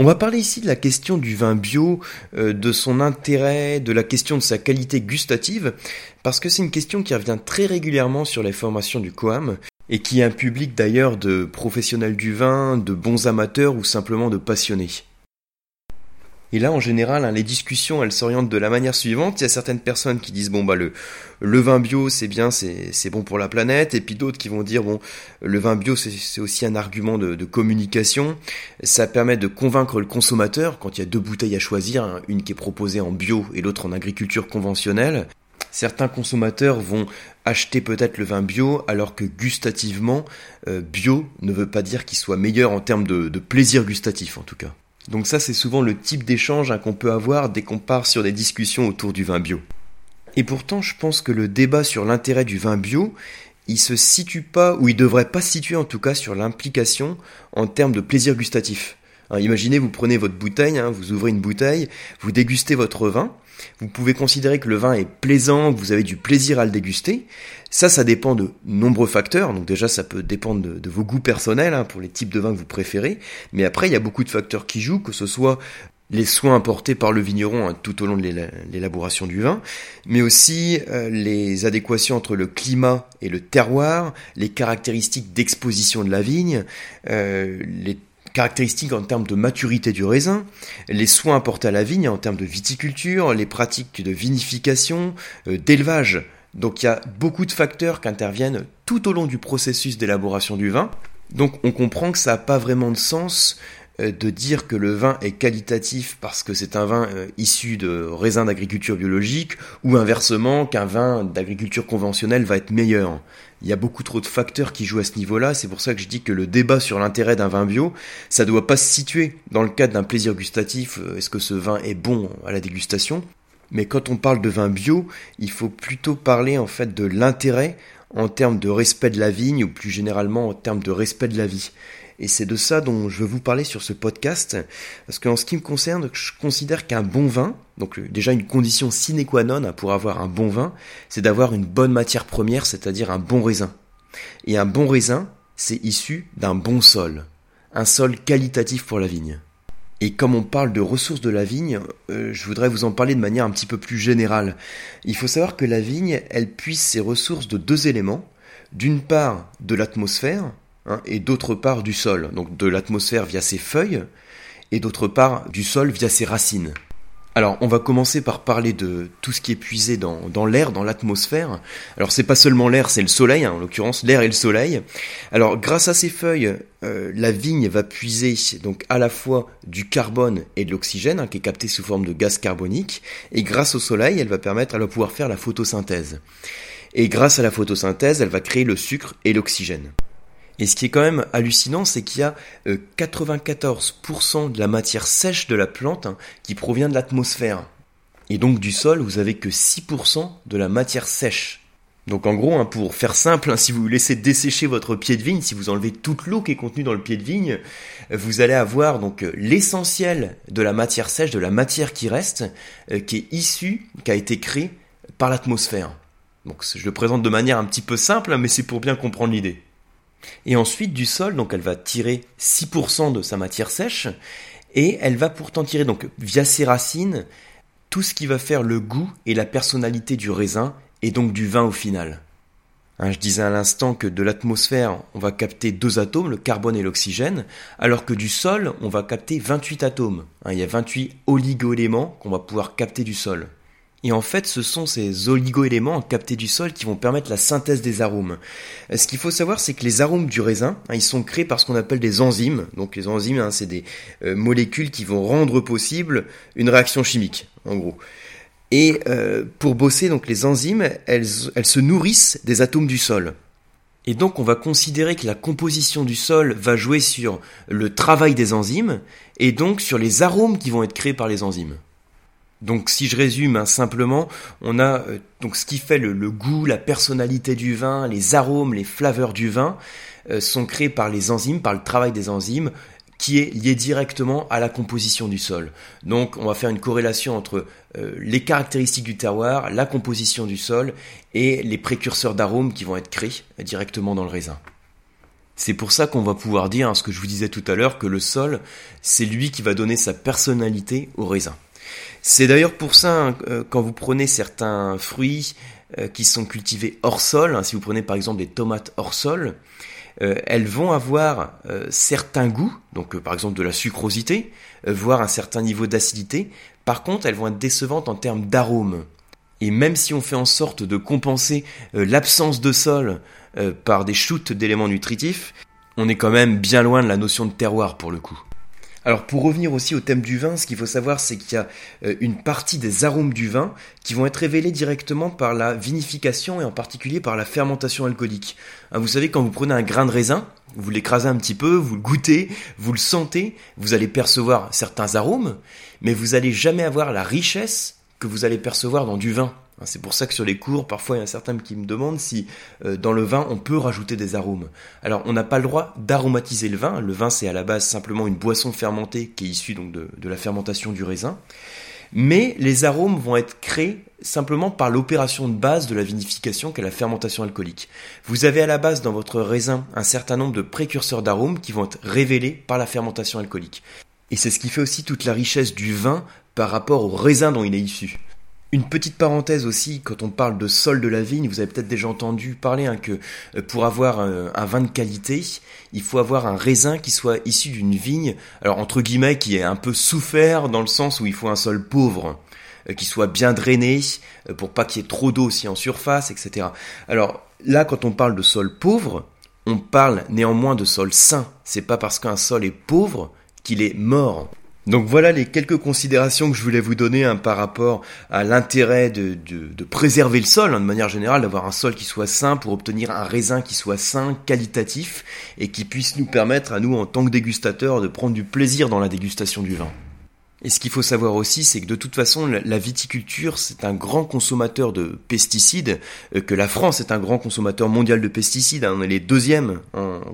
On va parler ici de la question du vin bio, euh, de son intérêt, de la question de sa qualité gustative, parce que c'est une question qui revient très régulièrement sur les formations du COAM, et qui est un public d'ailleurs de professionnels du vin, de bons amateurs ou simplement de passionnés. Et là, en général, hein, les discussions, elles s'orientent de la manière suivante. Il y a certaines personnes qui disent, bon, bah, le, le vin bio, c'est bien, c'est bon pour la planète. Et puis d'autres qui vont dire, bon, le vin bio, c'est aussi un argument de, communication. Ça permet de convaincre le consommateur quand il y a deux bouteilles à choisir, hein, une qui est proposée en bio et l'autre en agriculture conventionnelle. Certains consommateurs vont acheter peut-être le vin bio alors que gustativement, euh, bio ne veut pas dire qu'il soit meilleur en termes de, de plaisir gustatif en tout cas. Donc ça, c'est souvent le type d'échange hein, qu'on peut avoir dès qu'on part sur des discussions autour du vin bio. Et pourtant, je pense que le débat sur l'intérêt du vin bio, il se situe pas, ou il devrait pas se situer en tout cas sur l'implication en termes de plaisir gustatif. imaginez, vous prenez votre bouteille, hein, vous ouvrez une bouteille, vous dégustez votre vin, vous pouvez considérer que le vin est plaisant, que vous avez du plaisir à le déguster. Ça, ça dépend de nombreux facteurs. Donc déjà, ça peut dépendre de, vos goûts personnels hein, pour les types de vins que vous préférez. Mais après, il y a beaucoup de facteurs qui jouent, que ce soit les soins apportés par le vigneron hein, tout au long de l'élaboration du vin, mais aussi euh, les adéquations entre le climat et le terroir, les caractéristiques d'exposition de la vigne, euh, les caractéristiques en termes de maturité du raisin, les soins apportés à la vigne en termes de viticulture, les pratiques de vinification, euh, d'élevage. Donc il y a beaucoup de facteurs qui interviennent tout au long du processus d'élaboration du vin. Donc on comprend que ça n'a pas vraiment de sens euh, de dire que le vin est qualitatif parce que c'est un vin euh, issu de raisins d'agriculture biologique ou inversement qu'un vin d'agriculture conventionnelle va être meilleur. Il y a beaucoup trop de facteurs qui jouent à ce niveau-là, c'est pour ça que je dis que le débat sur l'intérêt d'un vin bio, ça doit pas se situer dans le cadre d'un plaisir gustatif, euh, est-ce que ce vin est bon à la dégustation, mais quand on parle de vin bio, il faut plutôt parler en fait de l'intérêt en termes de respect de la vigne ou plus généralement en termes de respect de la vie. Et c'est de ça dont je veux vous parler sur ce podcast, parce qu'en ce qui me concerne, je considère qu'un bon vin, donc euh, déjà une condition sine qua non pour avoir un bon vin, c'est d'avoir une bonne matière première, c'est-à-dire un bon raisin. Et un bon raisin, c'est issu d'un bon sol, un sol qualitatif pour la vigne. Et comme on parle de ressources de la vigne, euh, je voudrais vous en parler de manière un petit peu plus générale. Il faut savoir que la vigne, elle puise ses ressources de deux éléments. D'une part, de l'atmosphère, Hein, et d'autre part du sol, donc de l'atmosphère via ses feuilles, et d'autre part du sol via ses racines. Alors, on va commencer par parler de tout ce qui est puisé dans, l'air, dans l'atmosphère. Alors, c'est pas seulement l'air, c'est le soleil, hein, en l'occurrence, l'air et le soleil. Alors, grâce à ces feuilles, euh, la vigne va puiser donc à la fois du carbone et de l'oxygène, hein, qui est capté sous forme de gaz carbonique, et grâce au soleil, elle va permettre, elle va pouvoir faire la photosynthèse. Et grâce à la photosynthèse, elle va créer le sucre et l'oxygène. Et ce qui est quand même hallucinant, c'est qu'il y a 94% euh, de la matière sèche de la plante hein, qui provient de l'atmosphère. Et donc du sol, vous avez que 6% de la matière sèche. Donc en gros, hein, pour faire simple, hein, si vous laissez dessécher votre pied de vigne, si vous enlevez toute l'eau qui est contenue dans le pied de vigne, vous allez avoir donc euh, l'essentiel de la matière sèche, de la matière qui reste, euh, qui est issue, qui a été créée par l'atmosphère. Donc je le présente de manière un petit peu simple, mais c'est pour bien comprendre l'idée. Et ensuite du sol, donc elle va tirer 6% de sa matière sèche, et elle va pourtant tirer donc via ses racines tout ce qui va faire le goût et la personnalité du raisin et donc du vin au final. Hein, je disais à l'instant que de l'atmosphère, on va capter deux atomes, le carbone et l'oxygène, alors que du sol, on va capter 28 atomes. Hein, il y a 28 oligoéléments qu'on va pouvoir capter du sol. Et en fait, ce sont ces oligo-éléments captés du sol qui vont permettre la synthèse des arômes. Euh, ce qu'il faut savoir, c'est que les arômes du raisin, hein, ils sont créés par ce qu'on appelle des enzymes. Donc les enzymes, hein, c'est des euh, molécules qui vont rendre possible une réaction chimique, en gros. Et euh, pour bosser, donc les enzymes, elles, elles se nourrissent des atomes du sol. Et donc on va considérer que la composition du sol va jouer sur le travail des enzymes et donc sur les arômes qui vont être créés par les enzymes. Donc si je résume hein, simplement, on a euh, donc ce qui fait le, goût, la personnalité du vin, les arômes, les flaveurs du vin euh, sont créés par les enzymes, par le travail des enzymes qui est lié directement à la composition du sol. Donc on va faire une corrélation entre euh, les caractéristiques du terroir, la composition du sol et les précurseurs d'arômes qui vont être créés directement dans le raisin. C'est pour ça qu'on va pouvoir dire, hein, ce que je vous disais tout à l'heure, que le sol, c'est lui qui va donner sa personnalité au raisin. C'est d'ailleurs pour ça, hein, euh, quand vous prenez certains fruits euh, qui sont cultivés hors sol, hein, si vous prenez par exemple des tomates hors sol, euh, elles vont avoir certains goûts, donc par exemple de la sucrosité, voire un certain niveau d'acidité. Par contre, elles vont être décevantes en termes d'arôme. Et même si on fait en sorte de compenser l'absence de sol par des shoots d'éléments nutritifs, on est quand même bien loin de la notion de terroir pour le coup. Alors pour revenir aussi au thème du vin, ce qu'il faut savoir c'est qu'il y a euh, une partie des arômes du vin qui vont être révélés directement par la vinification et en particulier par la fermentation alcoolique. Hein, vous savez quand vous prenez un grain de raisin, vous l'écrasez un petit peu, vous le goûtez, vous le sentez, vous allez percevoir certains arômes, mais vous n'allez jamais avoir la richesse que vous allez percevoir dans du vin. Hein, c'est pour ça que sur les cours, parfois il y a certains qui me demandent si euh, dans le vin on peut rajouter des arômes. Alors on n'a pas le droit d'aromatiser le vin. Le vin c'est à la base simplement une boisson fermentée qui est issue donc de, de la fermentation du raisin. Mais les arômes vont être créés simplement par l'opération de base de la vinification qu'est la fermentation alcoolique. Vous avez à la base dans votre raisin un certain nombre de précurseurs d'arômes qui vont être révélés par la fermentation alcoolique. Et c'est ce qui fait aussi toute la richesse du vin par rapport au raisin dont il est issu. Une petite parenthèse aussi, quand on parle de sol de la vigne, vous avez peut-être déjà entendu parler hein, que euh, pour avoir un, vin de qualité, il faut avoir un raisin qui soit issu d'une vigne, alors entre guillemets, qui est un peu souffert dans le sens où il faut un sol pauvre, euh, qui soit bien drainé, euh, pour pas qu'il y ait trop d'eau aussi en surface, etc. Alors là, quand on parle de sol pauvre, on parle néanmoins de sol sain. C'est pas parce qu'un sol est pauvre qu'il est mort. Donc voilà les quelques considérations que je voulais vous donner hein, par rapport à l'intérêt de, préserver le sol, hein, de manière générale, d'avoir un sol qui soit sain pour obtenir un raisin qui soit sain, qualitatif, et qui puisse nous permettre à nous, en tant que dégustateurs, de prendre du plaisir dans la dégustation du vin. Et ce qu'il faut savoir aussi, c'est que de toute façon, la viticulture, c'est un grand consommateur de pesticides, euh, que la France est un grand consommateur mondial de pesticides. Hein. on est les deuxièmes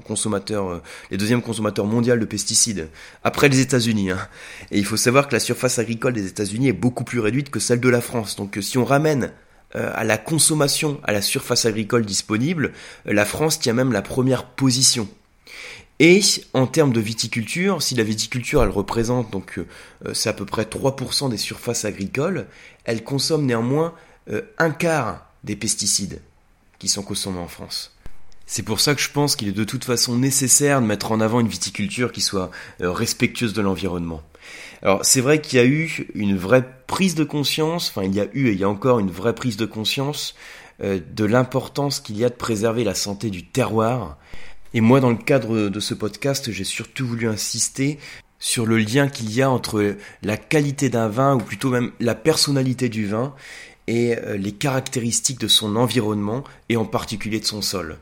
consommateurs, euh, les mondiaux de pesticides, après les États-Unis. Hein. Et il faut savoir que la surface agricole des États-Unis est beaucoup plus réduite que celle de la France. Donc, euh, si on ramène à la consommation, à la surface agricole disponible, la France tient même la première position. Et en termes de viticulture, si la viticulture elle représente donc euh, c'est à peu près 3% des surfaces agricoles, elle consomme néanmoins euh, un quart des pesticides qui sont consommés en France. C'est pour ça que je pense qu'il est de toute façon nécessaire de mettre en avant une viticulture qui soit euh, respectueuse de l'environnement. Alors c'est vrai qu'il y a eu une vraie prise de conscience, enfin il y a eu et il y a encore une vraie prise de conscience de l'importance qu'il y a de préserver la santé du terroir et moi, dans le cadre de ce podcast, j'ai surtout voulu insister sur le lien qu'il y a entre la qualité d'un vin, ou plutôt même la personnalité du vin, et euh, les caractéristiques de son environnement, et en particulier de son sol.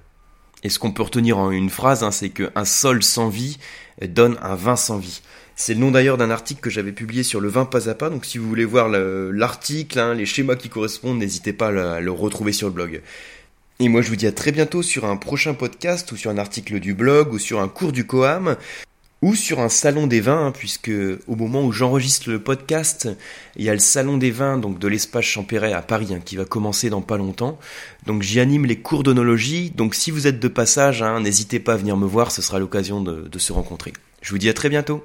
Et ce qu'on peut retenir en une phrase, hein, c'est qu'un sol sans vie donne un vin sans vie. C'est le nom d'ailleurs d'un article que j'avais publié sur le vin pas à pas, donc si vous voulez voir l'article, hein, les schémas qui correspondent, n'hésitez pas à le retrouver sur le blog. Et moi je vous dis à très bientôt sur un prochain podcast ou sur un article du blog ou sur un cours du Coam ou sur un salon des vins, puisque au moment où j'enregistre le podcast, il y a le salon des vins donc de l'espace Champéret à Paris hein, qui va commencer dans pas longtemps. Donc j'y anime les cours d'onologie. Donc si vous êtes de passage, hein, n'hésitez pas à venir me voir, ce sera l'occasion de se rencontrer. Je vous dis à très bientôt.